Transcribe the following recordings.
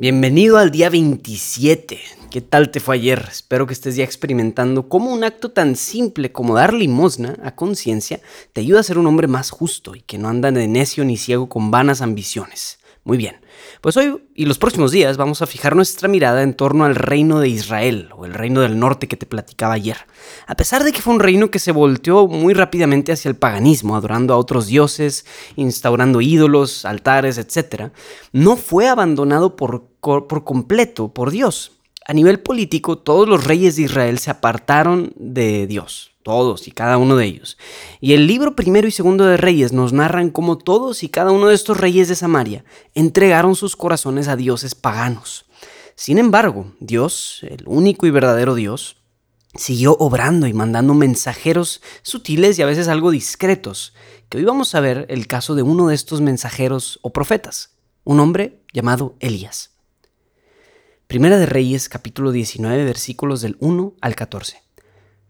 Bienvenido al día 27. ¿Qué tal te fue ayer? Espero que estés ya experimentando cómo un acto tan simple como dar limosna a conciencia te ayuda a ser un hombre más justo y que no anda de necio ni ciego con vanas ambiciones. Muy bien, pues hoy y los próximos días vamos a fijar nuestra mirada en torno al reino de Israel, o el reino del norte que te platicaba ayer. A pesar de que fue un reino que se volteó muy rápidamente hacia el paganismo, adorando a otros dioses, instaurando ídolos, altares, etc., no fue abandonado por, por completo por Dios. A nivel político, todos los reyes de Israel se apartaron de Dios todos y cada uno de ellos. Y el libro primero y segundo de Reyes nos narran cómo todos y cada uno de estos reyes de Samaria entregaron sus corazones a dioses paganos. Sin embargo, Dios, el único y verdadero Dios, siguió obrando y mandando mensajeros sutiles y a veces algo discretos, que hoy vamos a ver el caso de uno de estos mensajeros o profetas, un hombre llamado Elías. Primera de Reyes capítulo 19 versículos del 1 al 14.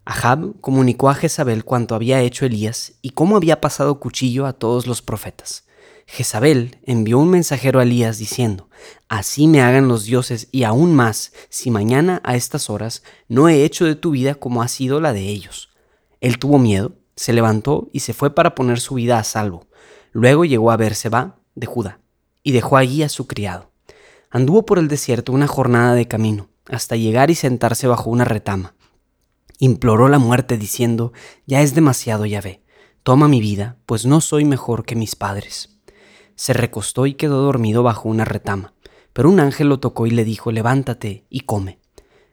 Ahab comunicó a Jezabel cuanto había hecho Elías y cómo había pasado cuchillo a todos los profetas. Jezabel envió un mensajero a Elías diciendo, Así me hagan los dioses y aún más, si mañana a estas horas no he hecho de tu vida como ha sido la de ellos. Él tuvo miedo, se levantó y se fue para poner su vida a salvo. Luego llegó a Berseba de Judá y dejó allí a su criado. Anduvo por el desierto una jornada de camino, hasta llegar y sentarse bajo una retama imploró la muerte diciendo, Ya es demasiado, Yahvé, toma mi vida, pues no soy mejor que mis padres. Se recostó y quedó dormido bajo una retama, pero un ángel lo tocó y le dijo, Levántate y come.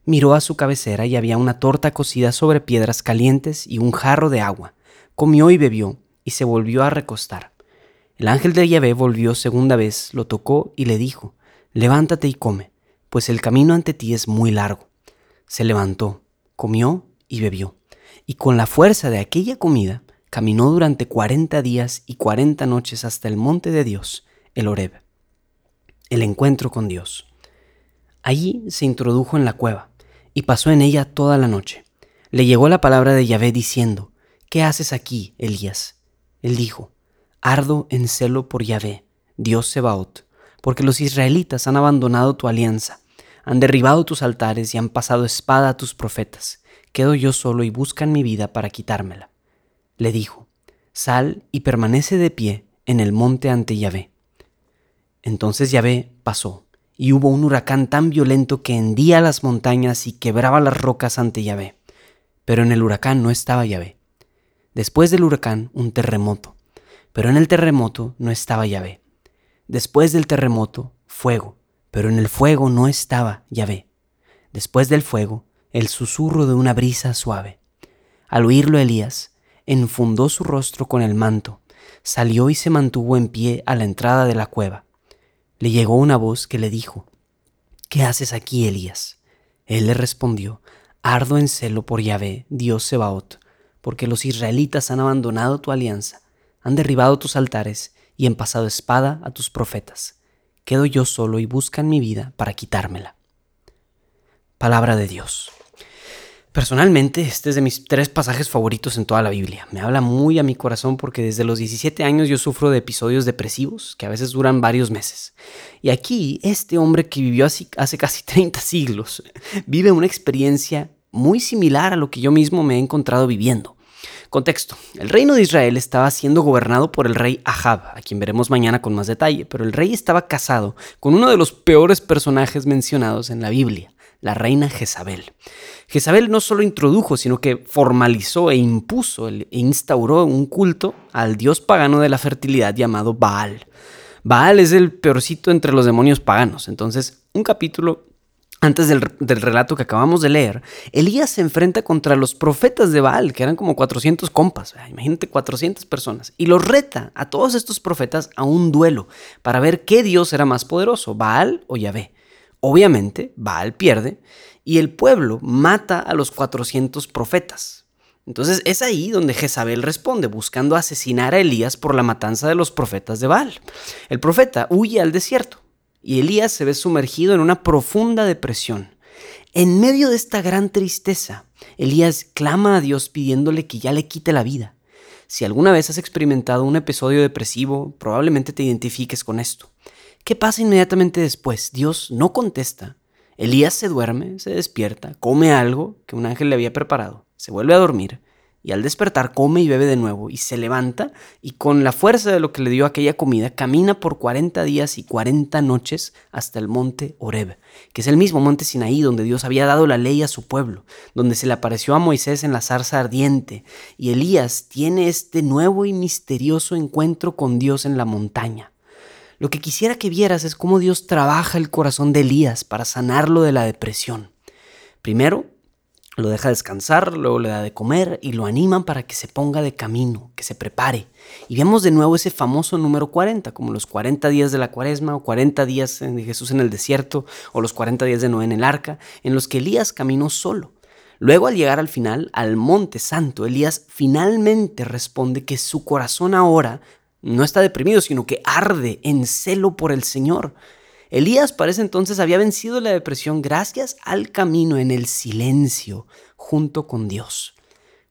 Miró a su cabecera y había una torta cocida sobre piedras calientes y un jarro de agua. Comió y bebió, y se volvió a recostar. El ángel de Yahvé volvió segunda vez, lo tocó y le dijo, Levántate y come, pues el camino ante ti es muy largo. Se levantó, comió y bebió. Y con la fuerza de aquella comida, caminó durante cuarenta días y cuarenta noches hasta el monte de Dios, el Horeb. El encuentro con Dios. Allí se introdujo en la cueva y pasó en ella toda la noche. Le llegó la palabra de Yahvé diciendo, ¿Qué haces aquí, Elías? Él dijo, Ardo en celo por Yahvé, Dios Sebaot, porque los israelitas han abandonado tu alianza, han derribado tus altares y han pasado espada a tus profetas quedo yo solo y buscan mi vida para quitármela. Le dijo, Sal y permanece de pie en el monte ante Yahvé. Entonces Yahvé pasó, y hubo un huracán tan violento que hendía las montañas y quebraba las rocas ante Yahvé. Pero en el huracán no estaba Yahvé. Después del huracán, un terremoto. Pero en el terremoto no estaba Yahvé. Después del terremoto, fuego. Pero en el fuego no estaba Yahvé. Después del fuego, el susurro de una brisa suave. Al oírlo Elías, enfundó su rostro con el manto, salió y se mantuvo en pie a la entrada de la cueva. Le llegó una voz que le dijo, ¿Qué haces aquí, Elías? Él le respondió, Ardo en celo por Yahvé, Dios Sebaot, porque los israelitas han abandonado tu alianza, han derribado tus altares y han pasado espada a tus profetas. Quedo yo solo y buscan mi vida para quitármela. Palabra de Dios. Personalmente, este es de mis tres pasajes favoritos en toda la Biblia. Me habla muy a mi corazón porque desde los 17 años yo sufro de episodios depresivos que a veces duran varios meses. Y aquí, este hombre que vivió hace casi 30 siglos vive una experiencia muy similar a lo que yo mismo me he encontrado viviendo. Contexto. El reino de Israel estaba siendo gobernado por el rey Ahab, a quien veremos mañana con más detalle, pero el rey estaba casado con uno de los peores personajes mencionados en la Biblia, la reina Jezabel. Jezabel no solo introdujo, sino que formalizó e impuso e instauró un culto al dios pagano de la fertilidad llamado Baal. Baal es el peorcito entre los demonios paganos. Entonces, un capítulo antes del, relato que acabamos de leer, Elías se enfrenta contra los profetas de Baal, que eran como 400 compas, imagínate 400 personas, y los reta a todos estos profetas a un duelo para ver qué Dios era más poderoso, Baal o Yahvé. Obviamente, Baal pierde y el pueblo mata a los 400 profetas. Entonces es ahí donde Jezabel responde, buscando asesinar a Elías por la matanza de los profetas de Baal. El profeta huye al desierto y Elías se ve sumergido en una profunda depresión. En medio de esta gran tristeza, Elías clama a Dios pidiéndole que ya le quite la vida. Si alguna vez has experimentado un episodio depresivo, probablemente te identifiques con esto. ¿Qué pasa inmediatamente después? Dios no contesta. Elías se duerme, se despierta, come algo que un ángel le había preparado, se vuelve a dormir y al despertar come y bebe de nuevo y se levanta y con la fuerza de lo que le dio aquella comida camina por 40 días y 40 noches hasta el monte Oreb, que es el mismo monte Sinaí donde Dios había dado la ley a su pueblo, donde se le apareció a Moisés en la zarza ardiente y Elías tiene este nuevo y misterioso encuentro con Dios en la montaña. Lo que quisiera que vieras es cómo Dios trabaja el corazón de Elías para sanarlo de la depresión. Primero, lo deja descansar, luego le da de comer y lo animan para que se ponga de camino, que se prepare. Y vemos de nuevo ese famoso número 40, como los 40 días de la cuaresma o 40 días de Jesús en el desierto o los 40 días de Noé en el arca, en los que Elías caminó solo. Luego al llegar al final, al monte santo, Elías finalmente responde que su corazón ahora no está deprimido, sino que arde en celo por el Señor. Elías parece entonces había vencido la depresión gracias al camino en el silencio junto con Dios.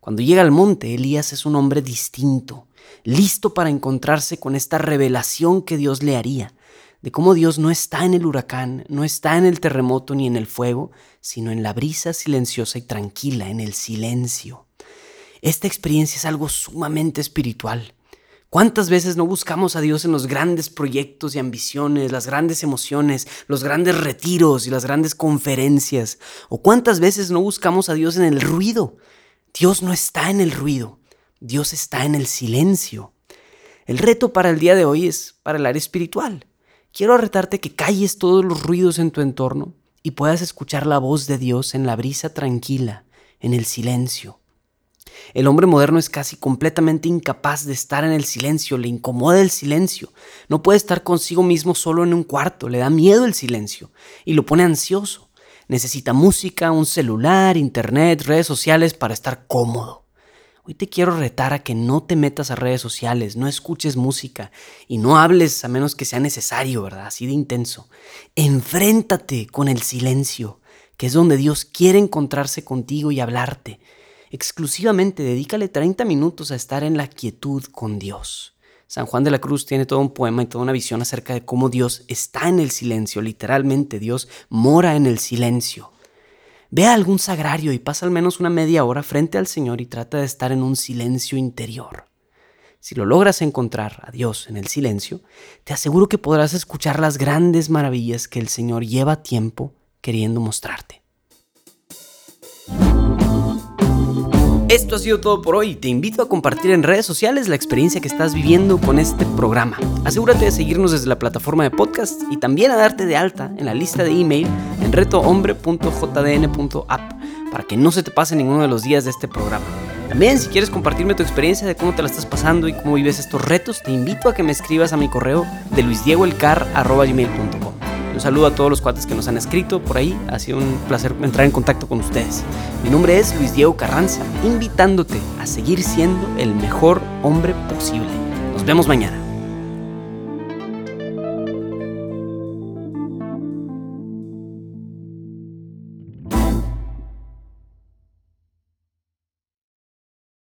Cuando llega al monte, Elías es un hombre distinto, listo para encontrarse con esta revelación que Dios le haría, de cómo Dios no está en el huracán, no está en el terremoto ni en el fuego, sino en la brisa silenciosa y tranquila, en el silencio. Esta experiencia es algo sumamente espiritual. ¿Cuántas veces no buscamos a Dios en los grandes proyectos y ambiciones, las grandes emociones, los grandes retiros y las grandes conferencias? ¿O cuántas veces no buscamos a Dios en el ruido? Dios no está en el ruido, Dios está en el silencio. El reto para el día de hoy es para el área espiritual. Quiero retarte que calles todos los ruidos en tu entorno y puedas escuchar la voz de Dios en la brisa tranquila, en el silencio. El hombre moderno es casi completamente incapaz de estar en el silencio, le incomoda el silencio. No puede estar consigo mismo solo en un cuarto, le da miedo el silencio y lo pone ansioso. Necesita música, un celular, internet, redes sociales para estar cómodo. Hoy te quiero retar a que no te metas a redes sociales, no escuches música y no hables a menos que sea necesario, ¿verdad? Así de intenso. Enfréntate con el silencio, que es donde Dios quiere encontrarse contigo y hablarte exclusivamente dedícale 30 minutos a estar en la quietud con Dios. San Juan de la Cruz tiene todo un poema y toda una visión acerca de cómo Dios está en el silencio, literalmente Dios mora en el silencio. Ve a algún sagrario y pasa al menos una media hora frente al Señor y trata de estar en un silencio interior. Si lo logras encontrar a Dios en el silencio, te aseguro que podrás escuchar las grandes maravillas que el Señor lleva tiempo queriendo mostrarte. Esto ha sido todo por hoy. Te invito a compartir en redes sociales la experiencia que estás viviendo con este programa. Asegúrate de seguirnos desde la plataforma de podcast y también a darte de alta en la lista de email en retohombre.jdn.app para que no se te pase ninguno de los días de este programa. También si quieres compartirme tu experiencia de cómo te la estás pasando y cómo vives estos retos, te invito a que me escribas a mi correo de luisdiegoelcar.gmail.com. Un saludo a todos los cuates que nos han escrito por ahí. Ha sido un placer entrar en contacto con ustedes. Mi nombre es Luis Diego Carranza, invitándote a seguir siendo el mejor hombre posible. Nos vemos mañana.